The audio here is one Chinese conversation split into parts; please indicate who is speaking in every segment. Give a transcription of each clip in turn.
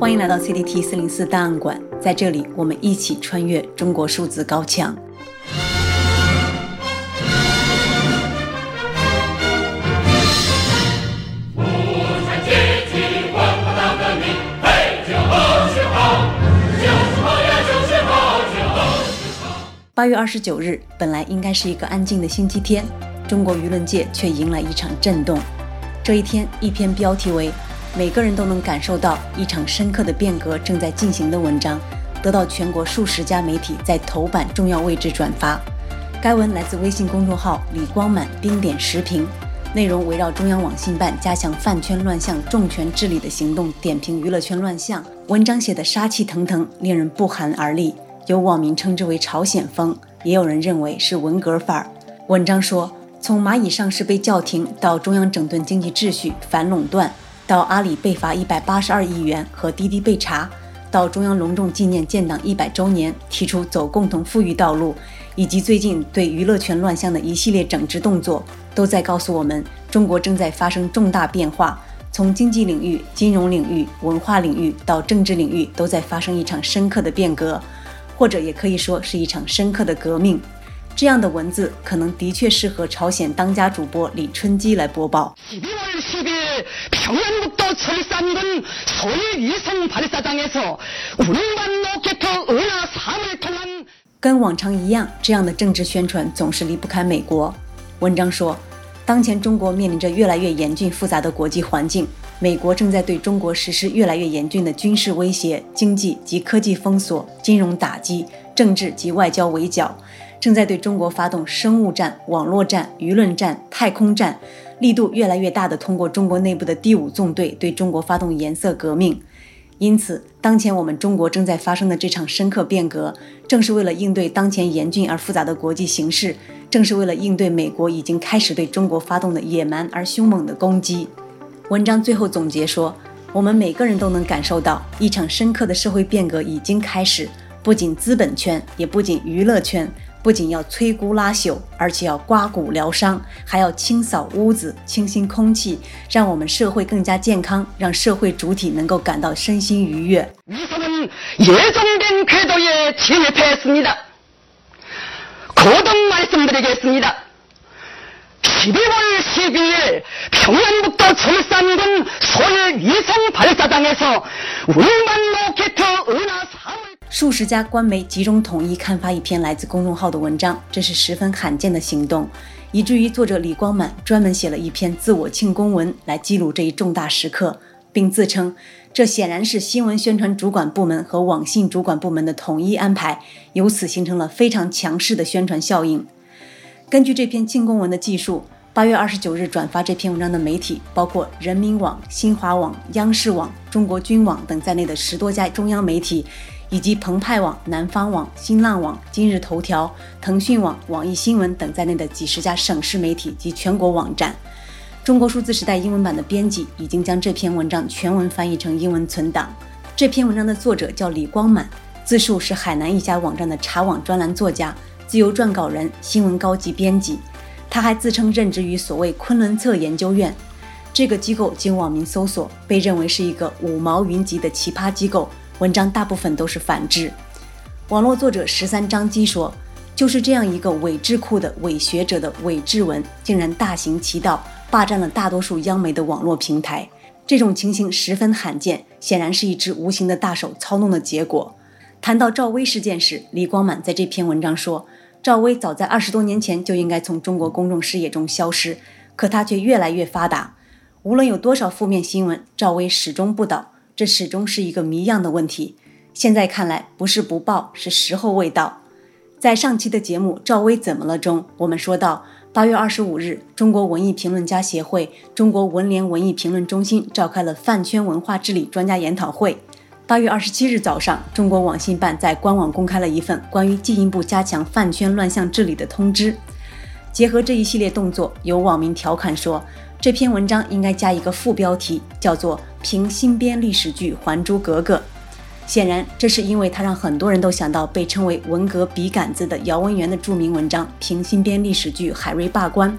Speaker 1: 欢迎来到 CDT 四零四档案馆，在这里，我们一起穿越中国数字高墙。八月二十九日，本来应该是一个安静的星期天，中国舆论界却迎来一场震动。这一天，一篇标题为“每个人都能感受到一场深刻的变革正在进行”的文章，得到全国数十家媒体在头版重要位置转发。该文来自微信公众号“李光满冰点时评”，内容围绕中央网信办加强饭圈乱象重拳治理的行动，点评娱乐圈乱象。文章写得杀气腾腾，令人不寒而栗。有网民称之为朝鲜风，也有人认为是文革范儿。文章说，从蚂蚁上市被叫停，到中央整顿经济秩序、反垄断，到阿里被罚一百八十二亿元和滴滴被查，到中央隆重纪念建党一百周年，提出走共同富裕道路，以及最近对娱乐圈乱象的一系列整治动作，都在告诉我们，中国正在发生重大变化。从经济领域、金融领域、文化领域到政治领域，都在发生一场深刻的变革。或者也可以说是一场深刻的革命，这样的文字可能的确适合朝鲜当家主播李春姬来播报。跟往常一样，这样的政治宣传总是离不开美国。文章说，当前中国面临着越来越严峻复杂的国际环境。美国正在对中国实施越来越严峻的军事威胁、经济及科技封锁、金融打击、政治及外交围剿，正在对中国发动生物战、网络战、舆论战、太空战，力度越来越大的通过中国内部的第五纵队对中国发动颜色革命。因此，当前我们中国正在发生的这场深刻变革，正是为了应对当前严峻而复杂的国际形势，正是为了应对美国已经开始对中国发动的野蛮而凶猛的攻击。文章最后总结说：“我们每个人都能感受到一场深刻的社会变革已经开始，不仅资本圈，也不仅娱乐圈，不仅要摧枯拉朽，而且要刮骨疗伤，还要清扫屋子、清新空气，让我们社会更加健康，让社会主体能够感到身心愉悦。”数十家官媒集中统一刊发一篇来自公众号的文章，这是十分罕见的行动，以至于作者李光满专门写了一篇自我庆功文来记录这一重大时刻，并自称这显然是新闻宣传主管部门和网信主管部门的统一安排，由此形成了非常强势的宣传效应。根据这篇庆功文的记述，八月二十九日转发这篇文章的媒体包括人民网、新华网、央视网、中国军网等在内的十多家中央媒体，以及澎湃网、南方网、新浪网、今日头条、腾讯网、网易新闻等在内的几十家省市媒体及全国网站。中国数字时代英文版的编辑已经将这篇文章全文翻译成英文存档。这篇文章的作者叫李光满，自述是海南一家网站的茶网专栏作家。自由撰稿人、新闻高级编辑，他还自称任职于所谓昆仑策研究院。这个机构经网民搜索，被认为是一个五毛云集的奇葩机构。文章大部分都是反制。网络作者十三张机说：“就是这样一个伪智库的伪学者的伪智文，竟然大行其道，霸占了大多数央媒的网络平台。这种情形十分罕见，显然是一只无形的大手操弄的结果。”谈到赵薇事件时，李光满在这篇文章说。赵薇早在二十多年前就应该从中国公众视野中消失，可她却越来越发达。无论有多少负面新闻，赵薇始终不倒，这始终是一个谜样的问题。现在看来，不是不报，是时候未到。在上期的节目《赵薇怎么了》中，我们说到，八月二十五日，中国文艺评论家协会、中国文联文艺评论中心召开了饭圈文化治理专家研讨会。八月二十七日早上，中国网信办在官网公开了一份关于进一步加强饭圈乱象治理的通知。结合这一系列动作，有网民调侃说，这篇文章应该加一个副标题，叫做“评新编历史剧《还珠格格》”。显然，这是因为他让很多人都想到被称为“文革笔杆子”的姚文元的著名文章《评新编历史剧海瑞罢官》。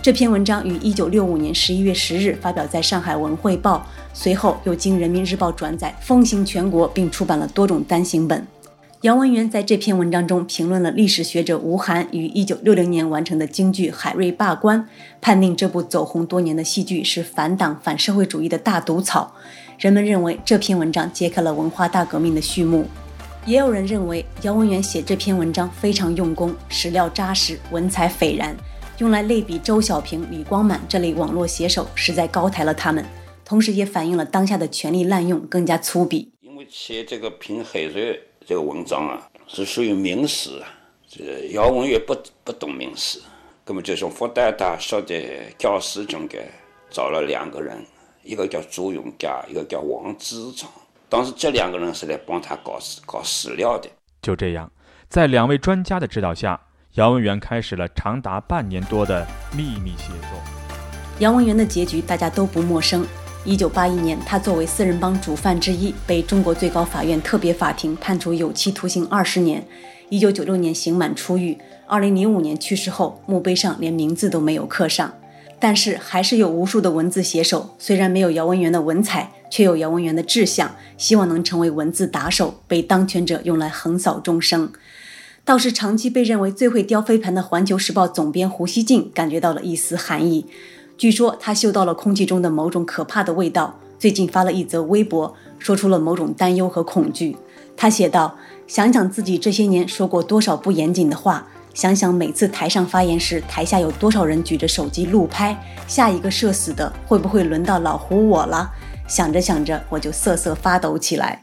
Speaker 1: 这篇文章于一九六五年十一月十日发表在上海文汇报，随后又经人民日报转载，风行全国，并出版了多种单行本。姚文元在这篇文章中评论了历史学者吴晗于一九六零年完成的京剧《海瑞罢官》，判定这部走红多年的戏剧是反党反社会主义的大毒草。人们认为这篇文章揭开了文化大革命的序幕，也有人认为姚文元写这篇文章非常用功，史料扎实，文采斐然。用来类比周小平、李光满这类网络写手，实在高抬了他们，同时也反映了当下的权力滥用更加粗鄙。
Speaker 2: 因为写这个评海瑞这个文章啊，是属于明史啊，这个姚文元不不懂明史，根本就从复旦大学的教师中间找了两个人，一个叫朱永嘉，一个叫王之昌，当时这两个人是来帮他搞搞史料的。
Speaker 3: 就这样，在两位专家的指导下。姚文元开始了长达半年多的秘密写作。
Speaker 1: 姚文元的结局大家都不陌生。一九八一年，他作为四人帮主犯之一，被中国最高法院特别法庭判处有期徒刑二十年。一九九六年刑满出狱。二零零五年去世后，墓碑上连名字都没有刻上。但是，还是有无数的文字写手，虽然没有姚文元的文采，却有姚文元的志向，希望能成为文字打手，被当权者用来横扫众生。倒是长期被认为最会叼飞盘的《环球时报》总编胡锡进感觉到了一丝寒意。据说他嗅到了空气中的某种可怕的味道，最近发了一则微博，说出了某种担忧和恐惧。他写道：“想想自己这些年说过多少不严谨的话，想想每次台上发言时，台下有多少人举着手机录拍，下一个社死的会不会轮到老胡我了？想着想着，我就瑟瑟发抖起来。”